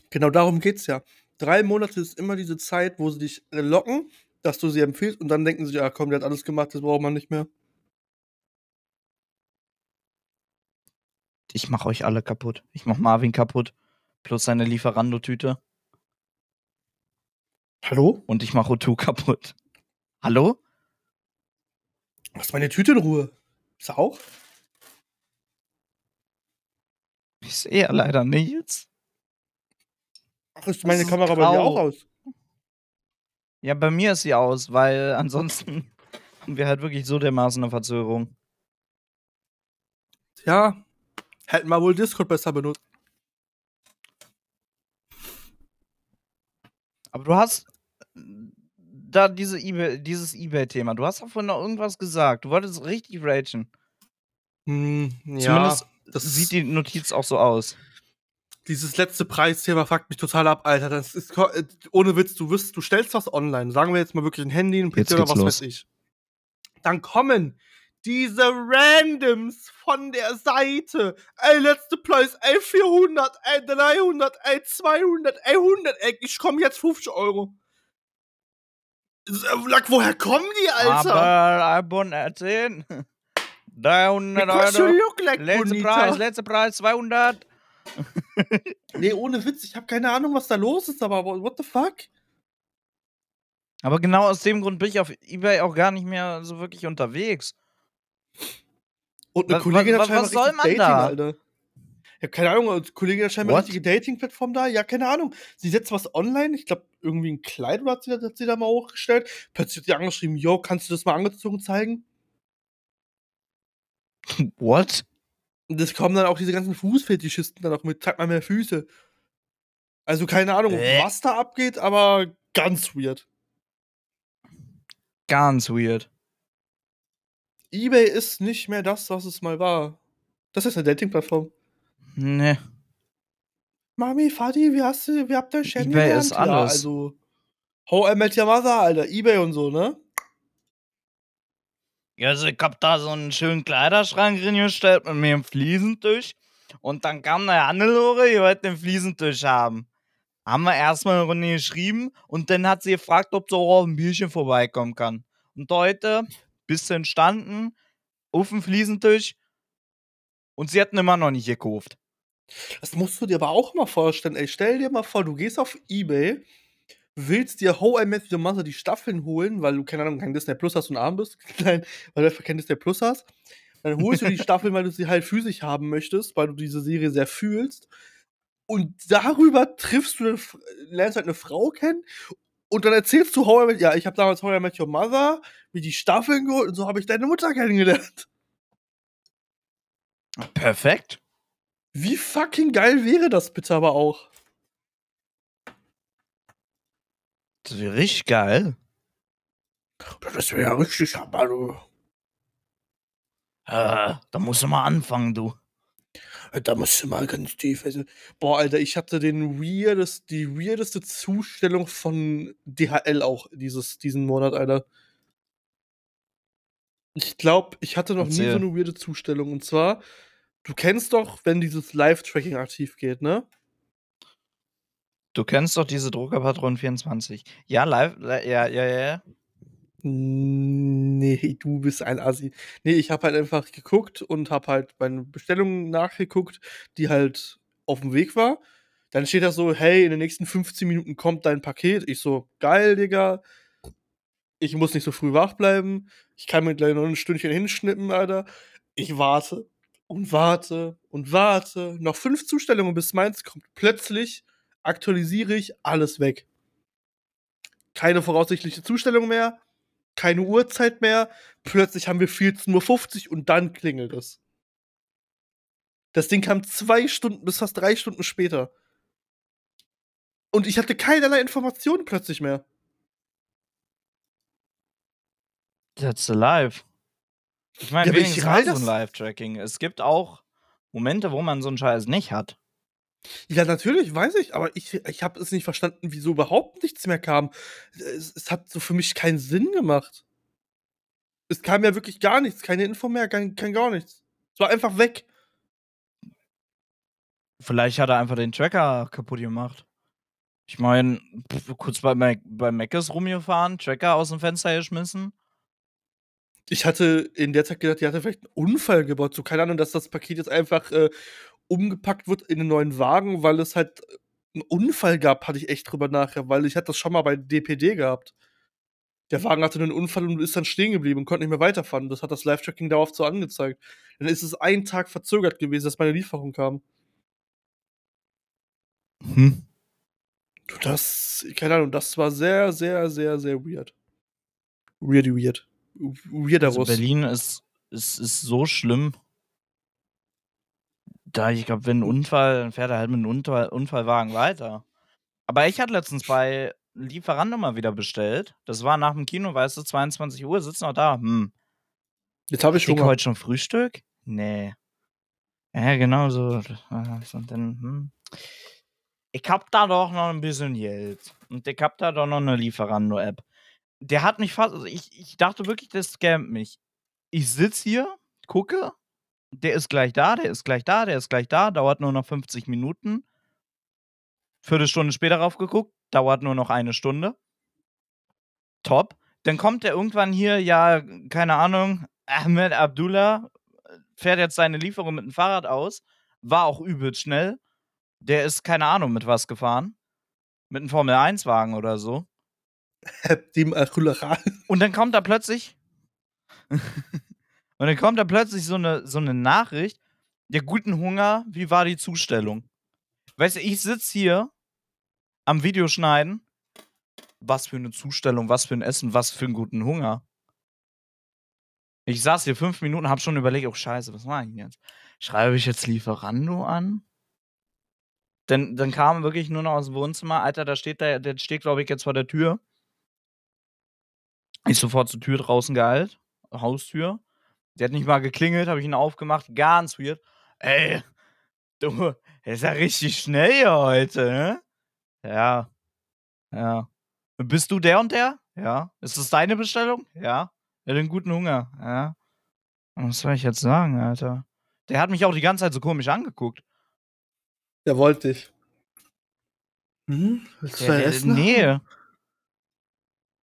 Genau darum geht's ja. Drei Monate ist immer diese Zeit, wo sie dich locken, dass du sie empfiehlst und dann denken sie, ja komm, der hat alles gemacht, das braucht man nicht mehr. Ich mach euch alle kaputt. Ich mach Marvin kaputt. Plus seine Lieferando-Tüte. Hallo? Und ich mach O2 kaputt. Hallo? Lass meine Tüte in Ruhe. Ist er auch? Ich sehe ja leider nichts. Ach, ist meine ist Kamera bei dir grau. auch aus? Ja, bei mir ist sie aus, weil ansonsten haben wir halt wirklich so dermaßen eine Verzögerung. Ja, hätten wir wohl Discord besser benutzt. Aber du hast da diese eBay, dieses Ebay-Thema. Du hast davon noch irgendwas gesagt. Du wolltest richtig ragen. Hm, ja, Zumindest das sieht die Notiz auch so aus. dieses letzte Preisthema fuckt mich total ab, Alter. Das ist äh, ohne Witz, du wirst, du stellst was online, sagen wir jetzt mal wirklich ein Handy, ein PC oder was los. weiß ich. Dann kommen diese Randoms von der Seite. Ey, letzte Preis, ey, 400, ey, 300, ey, 200, ey, 100, ey, ich komm jetzt 50 Euro. Äh, Lack, woher kommen die, Alter? Aber Albon erzählen. 300 Because you Euro. look like Letzter Bonita. Preis, letzter Preis, 200. Nee, ohne Witz, ich habe keine Ahnung, was da los ist, aber what the fuck? Aber genau aus dem Grund bin ich auf Ebay auch gar nicht mehr so wirklich unterwegs. Und eine Was- Kollegin was- hat scheinbar was soll man Dating, da? Alter. Ja, keine Ahnung, eine Kollegin hat scheinbar What? richtige Dating-Plattform da. Ja, keine Ahnung. Sie setzt was online, ich glaube, irgendwie ein Kleid oder hat sie, hat sie da mal hochgestellt. Plötzlich hat sie angeschrieben, yo, kannst du das mal angezogen zeigen? What? Und es kommen dann auch diese ganzen Fußfetischisten dann auch mit, zeig mal mehr Füße. Also keine Ahnung, Äh. was da abgeht, aber ganz weird. Ganz weird. Ebay ist nicht mehr das, was es mal war. Das ist eine Dating-Plattform. Ne. Mami, Vati, wie hast du, wie habt ihr Shen eBay ist gelernt? Ja, alles. also, How I Met Your Mother, Alter, Ebay und so, ne? Ja, also ich hab da so einen schönen Kleiderschrank reingestellt mit mir einem Fliesentisch. Und dann kam eine Hannelore, die wollte den Fliesentisch haben. Haben wir erstmal eine Runde geschrieben und dann hat sie gefragt, ob sie auch auf ein Bierchen vorbeikommen kann. Und heute bist du entstanden auf dem Fliesentisch und sie hatten immer noch nicht gekauft. Das musst du dir aber auch mal vorstellen, ey. Stell dir mal vor, du gehst auf Ebay, willst dir How I Met Your Mother die Staffeln holen, weil du, keine Ahnung, kein Disney Plus hast und arm bist. Nein, weil du einfach kein Disney Plus hast. Dann holst du die Staffeln, weil du sie halt physisch haben möchtest, weil du diese Serie sehr fühlst. Und darüber triffst du, lernst halt eine Frau kennen und dann erzählst du How I Met, ja, ich habe damals How I Met Your Mother, wie die Staffeln geholt und so habe ich deine Mutter kennengelernt. Perfekt. Wie fucking geil wäre das bitte aber auch? Das wäre richtig geil. Das wäre ja richtig hammer, du. Äh, da musst du mal anfangen, du. Da musst du mal ganz tief. Also, boah, Alter, ich hatte den weirdest, die weirdeste Zustellung von DHL auch dieses, diesen Monat, Alter. Ich glaube, ich hatte noch nie Erzähl. so eine weirde Zustellung. Und zwar, du kennst doch, wenn dieses Live-Tracking aktiv geht, ne? Du kennst doch diese Druckerpatronen 24. Ja, live, li- ja, ja, ja. Nee, du bist ein Assi. Nee, ich habe halt einfach geguckt und habe halt meine Bestellung nachgeguckt, die halt auf dem Weg war. Dann steht da so, hey, in den nächsten 15 Minuten kommt dein Paket. Ich so, geil, Digga. Ich muss nicht so früh wach bleiben. Ich kann mir gleich noch ein Stündchen hinschnippen, Alter. Ich warte und warte und warte. Noch fünf Zustellungen, bis meins kommt. Plötzlich aktualisiere ich alles weg. Keine voraussichtliche Zustellung mehr keine Uhrzeit mehr. Plötzlich haben wir 14.50 Uhr und dann klingelt es. Das Ding kam zwei Stunden bis fast drei Stunden später. Und ich hatte keinerlei Informationen plötzlich mehr. That's alive. Ich meine, Ja, ich wenigstens rall mal so ein Live-Tracking. Es gibt auch Momente, wo man so einen Scheiß nicht hat. Ja, natürlich, weiß ich, aber ich, ich habe es nicht verstanden, wieso überhaupt nichts mehr kam. Es, es hat so für mich keinen Sinn gemacht. Es kam ja wirklich gar nichts, keine Info mehr, kein, kein gar nichts. Es war einfach weg. Vielleicht hat er einfach den Tracker kaputt gemacht. Ich meine, kurz bei, Mac bei Mc's rumgefahren, Tracker aus dem Fenster geschmissen. Ich hatte in der Zeit gedacht, die hatte vielleicht einen Unfall gebaut. So, keine Ahnung, dass das Paket jetzt einfach äh, umgepackt wird in einen neuen Wagen, weil es halt einen Unfall gab, hatte ich echt drüber nachher, weil ich hatte das schon mal bei DPD gehabt. Der Wagen hatte einen Unfall und ist dann stehen geblieben und konnte nicht mehr weiterfahren. Das hat das Live-Tracking dauerhaft so angezeigt. Dann ist es einen Tag verzögert gewesen, dass meine Lieferung kam. Hm. Du, Das, keine Ahnung, das war sehr, sehr, sehr, sehr weird. Weirdy weird. Weirder Also Berlin ist, ist, ist so schlimm. Da, ich glaube, wenn ein Unfall, dann fährt er halt mit einem Unfall, Unfallwagen weiter. Aber ich hatte letztens bei Lieferando mal wieder bestellt. Das war nach dem Kino, weißt du, 22 Uhr, sitzt noch da. Hm. Jetzt habe ich Hunger. heute schon Frühstück? Nee. Ja, genau so. Und dann, hm. Ich hab da doch noch ein bisschen Geld. Und ich hab da doch noch eine Lieferando-App. Der hat mich fast, also ich, ich dachte wirklich, der scammt mich. Ich sitz hier, gucke, der ist gleich da, der ist gleich da, der ist gleich da, dauert nur noch 50 Minuten. Viertelstunde später raufgeguckt, dauert nur noch eine Stunde. Top. Dann kommt der irgendwann hier, ja, keine Ahnung, Ahmed Abdullah äh, fährt jetzt seine Lieferung mit dem Fahrrad aus. War auch übelst schnell. Der ist, keine Ahnung, mit was gefahren. Mit einem Formel-1-Wagen oder so. Und dann kommt da plötzlich. und dann kommt da plötzlich so eine, so eine Nachricht. Der guten Hunger, wie war die Zustellung? Weißt du, ich sitze hier am Videoschneiden. Was für eine Zustellung, was für ein Essen, was für einen guten Hunger. Ich saß hier fünf Minuten, hab schon überlegt, oh Scheiße, was mache ich denn jetzt? Schreibe ich jetzt Lieferando an? Denn dann kam wirklich nur noch aus dem Wohnzimmer, Alter, da steht der, der steht, glaube ich, jetzt vor der Tür. Ich sofort zur Tür draußen geeilt, Haustür. Der hat nicht mal geklingelt, habe ich ihn aufgemacht, ganz weird. Ey, du, der ist ja richtig schnell hier heute, ne? Ja. Ja. Bist du der und der? Ja. Ist das deine Bestellung? Ja. Er hat einen guten Hunger, ja. Was soll ich jetzt sagen, Alter? Der hat mich auch die ganze Zeit so komisch angeguckt. Der wollte dich. Hm? Willst du Der, der, nee.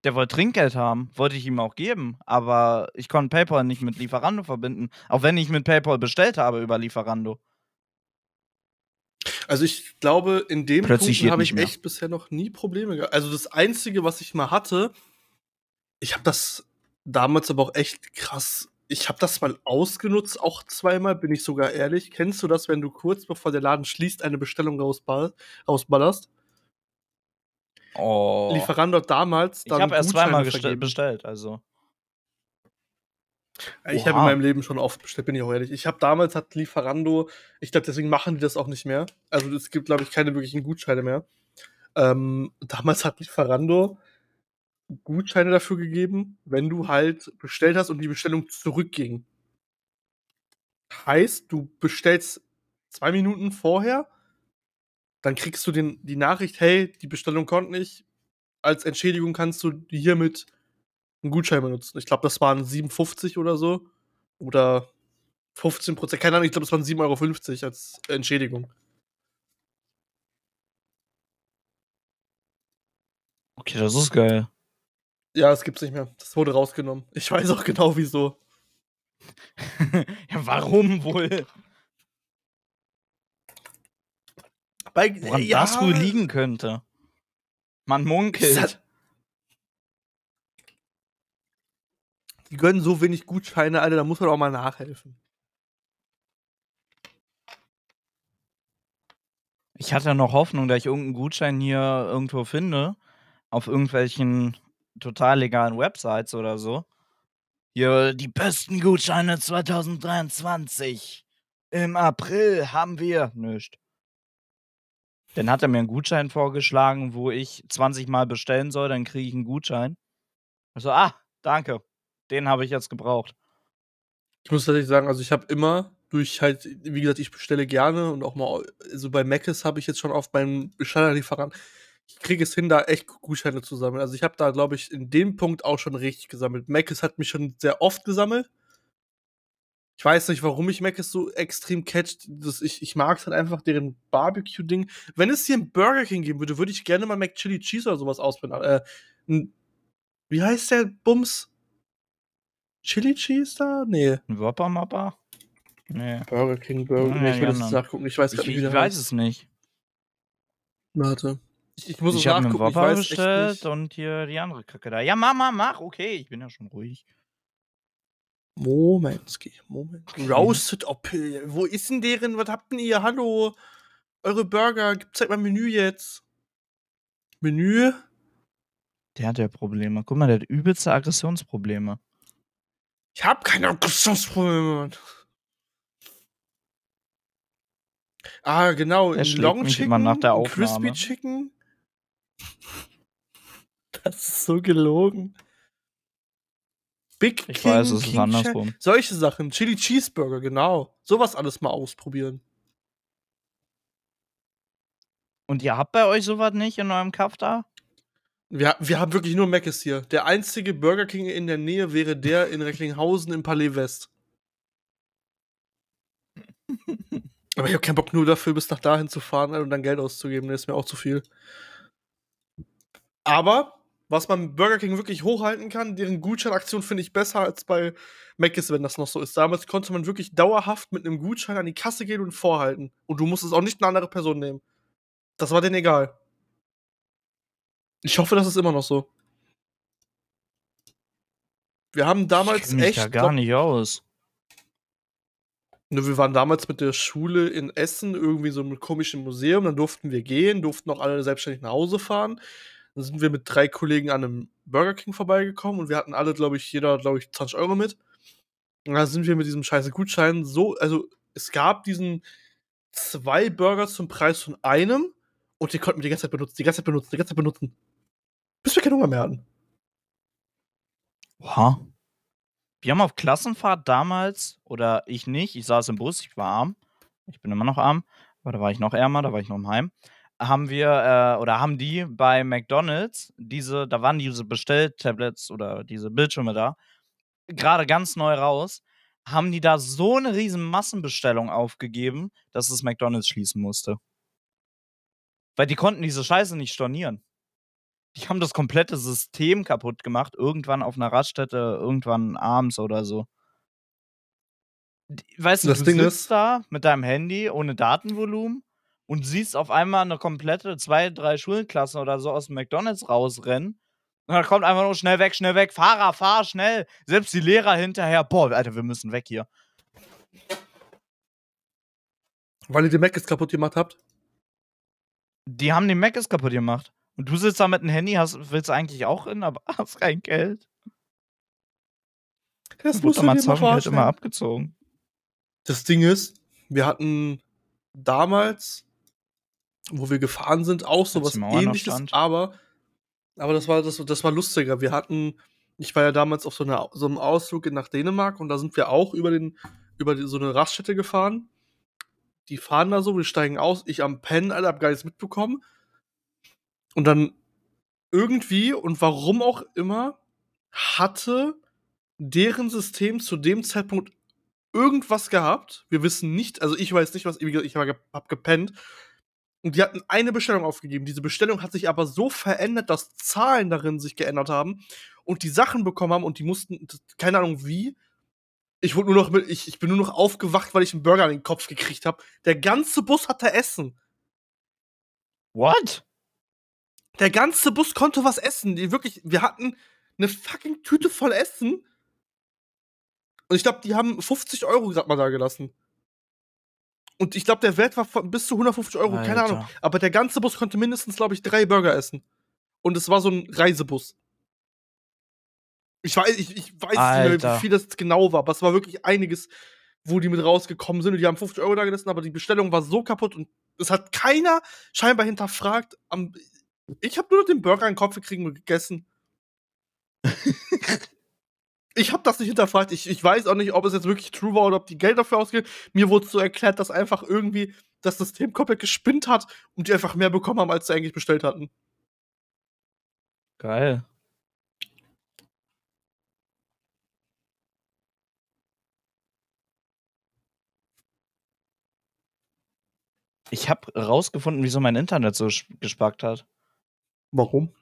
Der wollte Trinkgeld haben. Wollte ich ihm auch geben. Aber ich konnte PayPal nicht mit Lieferando verbinden. Auch wenn ich mit PayPal bestellt habe über Lieferando. Also ich glaube, in dem Plötzlich Punkt habe ich mehr. echt bisher noch nie Probleme gehabt. Also das Einzige, was ich mal hatte, ich habe das damals aber auch echt krass. Ich habe das mal ausgenutzt, auch zweimal, bin ich sogar ehrlich. Kennst du das, wenn du kurz bevor der Laden schließt, eine Bestellung rausball rausballerst? Oh. Lieferando hat damals ich dann habe erst zweimal bestellt, also. Ich habe in meinem Leben schon oft bestellt, bin ich auch ehrlich. Ich habe damals hat Lieferando, ich glaube, deswegen machen die das auch nicht mehr. Also es gibt, glaube ich, keine wirklichen Gutscheine mehr. Ähm, damals hat Lieferando Gutscheine dafür gegeben, wenn du halt bestellt hast und die Bestellung zurückging. Heißt, du bestellst zwei Minuten vorher, dann kriegst du den, die Nachricht, hey, die Bestellung konnte nicht. Als Entschädigung kannst du hiermit einen Gutschein benutzen. Ich glaube, das waren 57 oder so. Oder 15 Prozent. Keine Ahnung, ich glaube, das waren 7,50 Euro als Entschädigung. Okay, das ist geil. Ja, das gibt's nicht mehr. Das wurde rausgenommen. Ich weiß auch genau wieso. ja, warum wohl? Bei, Woran das wohl liegen könnte? Man munkelt. Hat- Die gönnen so wenig Gutscheine, Alter, da muss man auch mal nachhelfen. Ich hatte noch Hoffnung, dass ich irgendeinen Gutschein hier irgendwo finde. Auf irgendwelchen total legalen Websites oder so. Hier, die besten Gutscheine 2023. Im April haben wir nichts. Dann hat er mir einen Gutschein vorgeschlagen, wo ich 20 Mal bestellen soll, dann kriege ich einen Gutschein. Also, ah, danke. Den habe ich jetzt gebraucht. Ich muss tatsächlich sagen, also ich habe immer durch halt, wie gesagt, ich bestelle gerne und auch mal, so bei Mc's habe ich jetzt schon auf meinen Bestellerlieferant, ich kriege es hin, da echt Gutscheine zu sammeln. Also ich habe da, glaube ich, in dem Punkt auch schon richtig gesammelt. Mc's hat mich schon sehr oft gesammelt. Ich weiß nicht, warum ich Mc's so extrem catcht. Das, ich ich mag es halt einfach, deren Barbecue-Ding. Wenn es hier einen Burger King geben würde, würde ich gerne mal Mac Chili Cheese oder sowas ausprobieren. Äh, wie heißt der Bums? Chili Cheese da? Nee. Ein Whopper Mopper? Nee. Burger King, Burger King. Ja, ich will das nachgucken. Ich weiß Ich, grad nicht, ich wie der weiß heißt. es nicht. Warte. Ich, ich muss es Ich habe einen nachgucken. Ich Whopper weiß echt bestellt nicht. und hier die andere Kacke da. Ja, mach, mach, mach. Okay, ich bin ja schon ruhig. Momentski, Moment. Okay. Roasted Apple. Wo ist denn deren? Was habt denn ihr? Hallo? Eure Burger. Gib- Zeig mal Menü jetzt. Menü? Der hat ja Probleme. Guck mal, der hat übelste Aggressionsprobleme. Ich hab keine Aggressionsprobleme. Ah, genau. Schlägt Long mich Chicken, immer nach der ein Crispy Aufnahme. Chicken. Das ist so gelogen. Big Ich King, weiß, es ist King Cha- andersrum. Solche Sachen. Chili Cheeseburger, genau. Sowas alles mal ausprobieren. Und ihr habt bei euch sowas nicht in eurem Kaff da? Wir, wir haben wirklich nur Mc's hier. Der einzige Burger King in der Nähe wäre der in Recklinghausen im Palais West. Aber ich habe keinen Bock nur dafür, bis nach dahin zu fahren und dann Geld auszugeben. Das ist mir auch zu viel. Aber, was man Burger King wirklich hochhalten kann, deren Gutscheinaktion finde ich besser als bei Mc's, wenn das noch so ist. Damals konnte man wirklich dauerhaft mit einem Gutschein an die Kasse gehen und vorhalten. Und du musstest auch nicht eine andere Person nehmen. Das war denen egal. Ich hoffe, das ist immer noch so. Wir haben damals ich kenn mich echt. da gar glaub- nicht aus. Ne, wir waren damals mit der Schule in Essen irgendwie so einem komischen Museum. Dann durften wir gehen, durften auch alle selbstständig nach Hause fahren. Dann sind wir mit drei Kollegen an einem Burger King vorbeigekommen und wir hatten alle, glaube ich, jeder, glaube ich, 20 Euro mit. Und dann sind wir mit diesem scheiße Gutschein so, also es gab diesen zwei Burger zum Preis von einem und die konnten wir die ganze Zeit benutzen, die ganze Zeit benutzen, die ganze Zeit benutzen. Bis wir keinen Hunger mehr hatten. Oha. Wir haben auf Klassenfahrt damals, oder ich nicht, ich saß im Bus, ich war arm. Ich bin immer noch arm, aber da war ich noch ärmer, da war ich noch im Heim. Haben wir, äh, oder haben die bei McDonalds diese, da waren diese Bestelltablets oder diese Bildschirme da, gerade ganz neu raus, haben die da so eine riesen Massenbestellung aufgegeben, dass das McDonalds schließen musste. Weil die konnten diese Scheiße nicht stornieren. Die haben das komplette System kaputt gemacht, irgendwann auf einer Raststätte, irgendwann abends oder so. Weißt du, Das du Ding sitzt ist- da mit deinem Handy ohne Datenvolumen und siehst auf einmal eine komplette zwei, drei Schulklassen oder so aus dem McDonalds rausrennen. Und dann kommt einfach nur schnell weg, schnell weg, Fahrer, fahr schnell. Selbst die Lehrer hinterher, boah, Alter, wir müssen weg hier. Weil ihr den Mac jetzt kaputt gemacht habt. Die haben den Mac ist kaputt gemacht. Und du sitzt da mit dem Handy, hast, willst eigentlich auch in, aber hast kein Geld. Das Wurde mal halt immer abgezogen. Das Ding ist, wir hatten damals, wo wir gefahren sind, auch sowas ähnliches, aber, aber das war, das, das war lustiger. Wir hatten, ich war ja damals auf so, einer, so einem Ausflug nach Dänemark und da sind wir auch über, den, über die, so eine Raststätte gefahren. Die fahren da so, wir steigen aus, ich am Pennen, Alter, hab gar nichts mitbekommen. Und dann irgendwie und warum auch immer hatte deren System zu dem Zeitpunkt irgendwas gehabt. Wir wissen nicht, also ich weiß nicht, was ich hab ge- hab gepennt. Und die hatten eine Bestellung aufgegeben. Diese Bestellung hat sich aber so verändert, dass Zahlen darin sich geändert haben und die Sachen bekommen haben und die mussten, keine Ahnung wie. Ich wurde nur noch mit, ich, ich bin nur noch aufgewacht, weil ich einen Burger an den Kopf gekriegt habe. Der ganze Bus hatte Essen. What? Der ganze Bus konnte was essen. Die wirklich, wir hatten eine fucking Tüte voll Essen. Und ich glaube, die haben 50 Euro gerade mal da gelassen. Und ich glaube, der Wert war von bis zu 150 Euro, keine Alter. Ahnung. Aber der ganze Bus konnte mindestens, glaube ich, drei Burger essen. Und es war so ein Reisebus. Ich weiß, ich, ich weiß nicht mehr, wie viel das genau war, aber es war wirklich einiges, wo die mit rausgekommen sind. Und die haben 50 Euro da gelassen, aber die Bestellung war so kaputt und es hat keiner scheinbar hinterfragt. Am, ich habe nur noch den Burger in den Kopf gekriegt und gegessen. ich habe das nicht hinterfragt. Ich, ich weiß auch nicht, ob es jetzt wirklich true war oder ob die Geld dafür ausgehen. Mir wurde so erklärt, dass einfach irgendwie das System komplett gespinnt hat und die einfach mehr bekommen haben, als sie eigentlich bestellt hatten. Geil. Ich habe rausgefunden, wieso mein Internet so gespackt hat. Warum?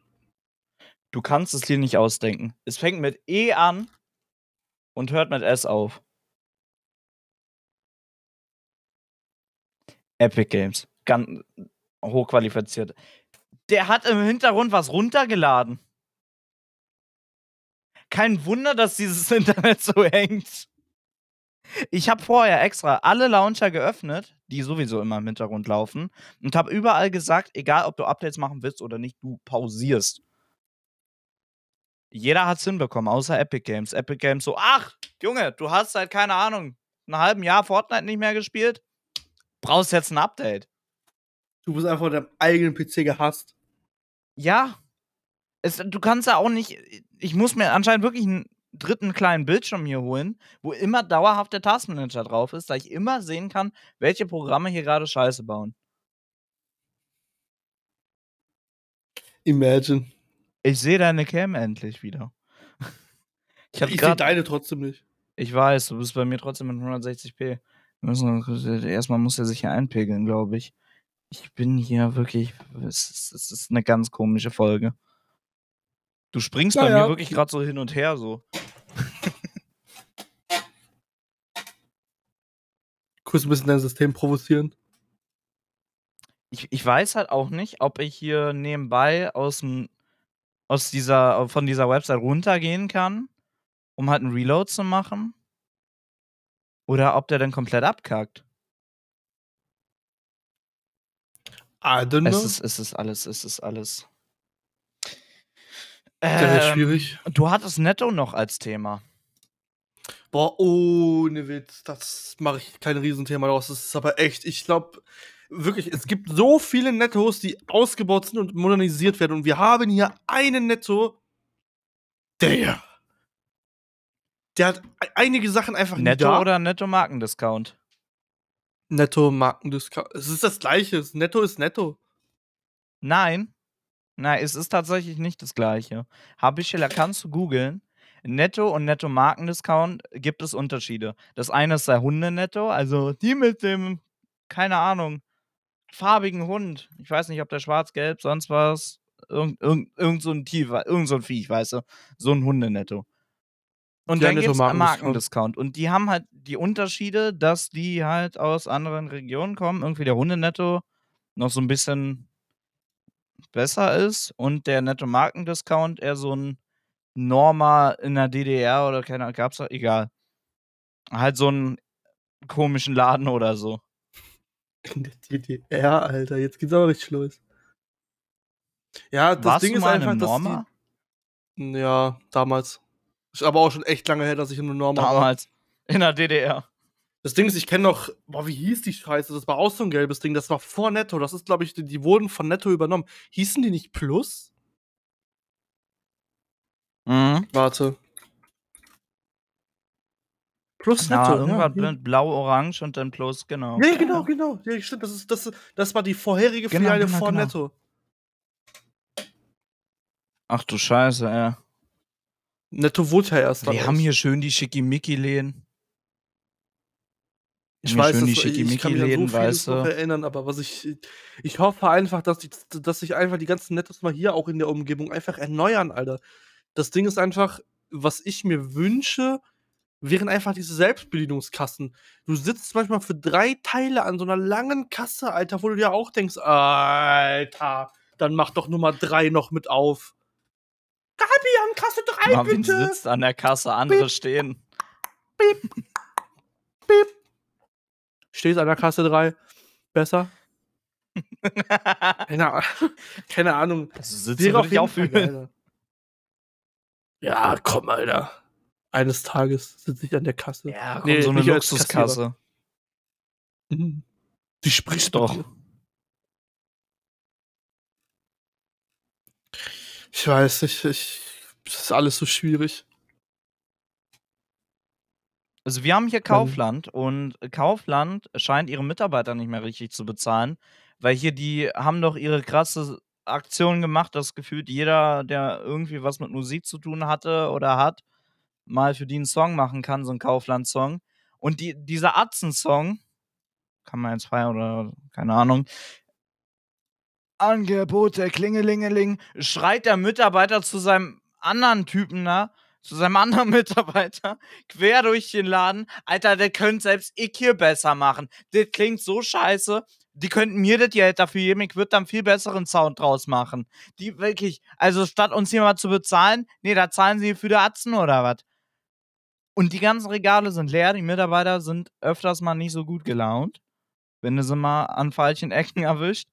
Du kannst es dir nicht ausdenken. Es fängt mit E an und hört mit S auf. Epic Games. Ganz hochqualifiziert. Der hat im Hintergrund was runtergeladen. Kein Wunder, dass dieses Internet so hängt. Ich habe vorher extra alle Launcher geöffnet, die sowieso immer im Hintergrund laufen, und habe überall gesagt, egal ob du Updates machen willst oder nicht, du pausierst. Jeder hat's hinbekommen, außer Epic Games. Epic Games so, ach, Junge, du hast seit, keine Ahnung, einem halben Jahr Fortnite nicht mehr gespielt? Brauchst jetzt ein Update. Du bist einfach deinem eigenen PC gehasst. Ja. Es, du kannst ja auch nicht. Ich muss mir anscheinend wirklich einen dritten kleinen Bildschirm hier holen, wo immer dauerhaft der Taskmanager drauf ist, da ich immer sehen kann, welche Programme hier gerade Scheiße bauen. Imagine. Ich sehe deine Cam endlich wieder. Ich, ich sehe deine trotzdem nicht. Ich weiß, du bist bei mir trotzdem mit 160p. Müssen, erstmal muss er sich hier einpegeln, glaube ich. Ich bin hier wirklich. Es ist, es ist eine ganz komische Folge. Du springst ja, bei ja. mir wirklich gerade so hin und her so. Kurz ein bisschen dein System provozieren. Ich, ich weiß halt auch nicht, ob ich hier nebenbei aus dem aus dieser von dieser Website runtergehen kann, um halt einen Reload zu machen. Oder ob der dann komplett abkackt. I don't know. Es ist, es ist alles, es ist alles. Das ist schwierig. Ähm, du hattest Netto noch als Thema. Boah, ohne Witz, das mache ich kein Riesenthema daraus. Das ist aber echt, ich glaube, wirklich, es gibt so viele Nettos, die ausgebaut sind und modernisiert werden. Und wir haben hier einen Netto, der. Der hat e-, einige Sachen einfach Netto da. oder Netto Markendiscount? Netto Markendiscount. Es ist das gleiche. Netto ist Netto. Nein. Nein, es ist tatsächlich nicht das gleiche. Habe ich, kannst du googeln. Netto und Netto Markendiscount gibt es Unterschiede. Das eine ist der Hundenetto, also die mit dem, keine Ahnung, farbigen Hund. Ich weiß nicht, ob der schwarz, gelb, sonst was. Irgend, irgend, irgend so ein Tief, irgend so ein Viech, weißt du. So ein Hundenetto. Und ja, dann gibt es Markendiscount. Und die haben halt die Unterschiede, dass die halt aus anderen Regionen kommen. Irgendwie der Hundenetto noch so ein bisschen besser ist und der Netto-Markendiscount eher so ein Norma in der DDR oder keine Ahnung, gab's da, egal. Halt so einen komischen Laden oder so. In der DDR, Alter, jetzt geht's aber richtig los. Ja, das Warst Ding du ist mal einfach, in dass Norma? die. Ja, damals. Ist aber auch schon echt lange her, dass ich in einer Norma war. Damals. In der DDR. Das Ding ist, ich kenne noch, boah, wie hieß die Scheiße? Das war auch so ein gelbes Ding. Das war vor Netto. Das ist, glaube ich, die, die, wurden von Netto übernommen. Hießen die nicht Plus? Mhm. Warte. Plus Netto. Ja, irgendwann ja. blau-orange und dann Plus, genau. Nee, genau, genau. Ja, stimmt. Das, ist, das, das war die vorherige genau, Filiale genau, vor genau. Netto. Ach du Scheiße, ja. Netto wurde ja erst. Wir haben hier schön die Schickimicki-Läden. Ich weiß, schön die dass, ich kann mich an so weißt du? erinnern, aber was ich, ich hoffe einfach, dass, die, dass sich einfach die ganzen Nettos mal hier auch in der Umgebung einfach erneuern, Alter. Das Ding ist einfach, was ich mir wünsche, wären einfach diese Selbstbedienungskassen. Du sitzt manchmal für drei Teile an so einer langen Kasse, Alter, wo du dir auch denkst, Alter, dann mach doch Nummer drei noch mit auf. Gabi, an Kasse 3, Marvin bitte! sitzt an der Kasse, andere Beep. stehen. Beep. Beep. Stehst an der Kasse 3. Besser? keine, keine, Ahnung. Also sitzt wirklich auch fühlen. Ja, komm, Alter. Eines Tages sitze ich an der Kasse. Ja, komm, nee, so eine Luxuskasse. Mhm. Die spricht doch. Ich weiß, ich, ich, das ist alles so schwierig. Also wir haben hier Kaufland und Kaufland scheint ihre Mitarbeiter nicht mehr richtig zu bezahlen, weil hier die haben doch ihre krasse Aktion gemacht, dass gefühlt jeder, der irgendwie was mit Musik zu tun hatte oder hat, mal für die einen Song machen kann, so einen Kaufland-Song. Und die, dieser Atzen-Song, kann man jetzt feiern oder keine Ahnung, Angebote, Klingelingeling, schreit der Mitarbeiter zu seinem anderen Typen da, zu seinem anderen Mitarbeiter, quer durch den Laden. Alter, der könnte selbst ich hier besser machen. Das klingt so scheiße. Die könnten mir das Geld dafür geben, ich würde dann viel besseren Sound draus machen. Die wirklich, also statt uns hier mal zu bezahlen, nee, da zahlen sie für die Atzen oder was? Und die ganzen Regale sind leer, die Mitarbeiter sind öfters mal nicht so gut gelaunt, wenn du sie mal an falschen Ecken erwischt.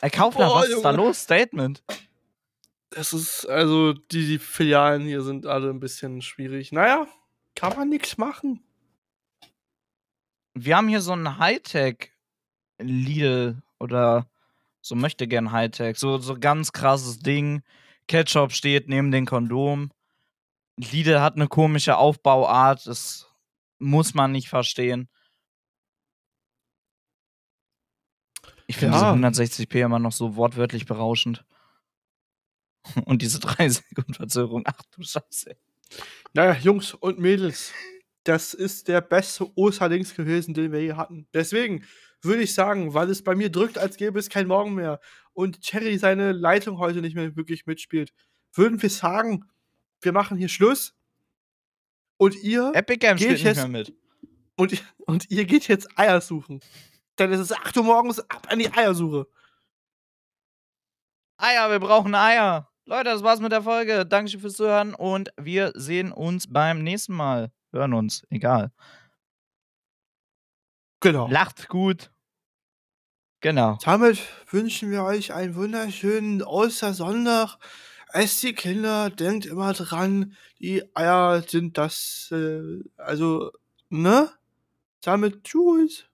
Ey, Kaufland, Boah, was ist da los? Statement. Es ist, also, die, die Filialen hier sind alle ein bisschen schwierig. Naja, kann man nichts machen. wir haben hier so ein Hightech Lidl oder so möchte gern Hightech. So, so ganz krasses Ding. Ketchup steht neben dem Kondom. Lidl hat eine komische Aufbauart. Das muss man nicht verstehen. Ich finde Ja. diese 160p immer noch so wortwörtlich berauschend. Und diese 3 Sekunden Verzögerung. Ach du Scheiße. Naja, Jungs und Mädels, das ist der beste Osterdings gewesen, den wir je hatten. Deswegen würde ich sagen, weil es bei mir drückt, als gäbe es kein Morgen mehr und Cherry seine Leitung heute nicht mehr wirklich mitspielt, würden wir sagen, wir machen hier Schluss und ihr Epic Games Geh spielt ich nicht jetzt- mehr mit. und, und ihr geht jetzt Eier suchen. Denn es ist 8 Uhr morgens ab an die Eiersuche. Eier, wir brauchen Eier. Leute, das war's mit der Folge. Dankeschön fürs Zuhören und wir sehen uns beim nächsten Mal. Hören uns, egal. Genau. Lacht gut. Genau. Damit wünschen wir euch einen wunderschönen Ostersonntag. Esst die Kinder, denkt immer dran, die Eier sind das, äh, also, ne? Damit. Tschüss.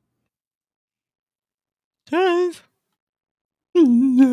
Tschüss.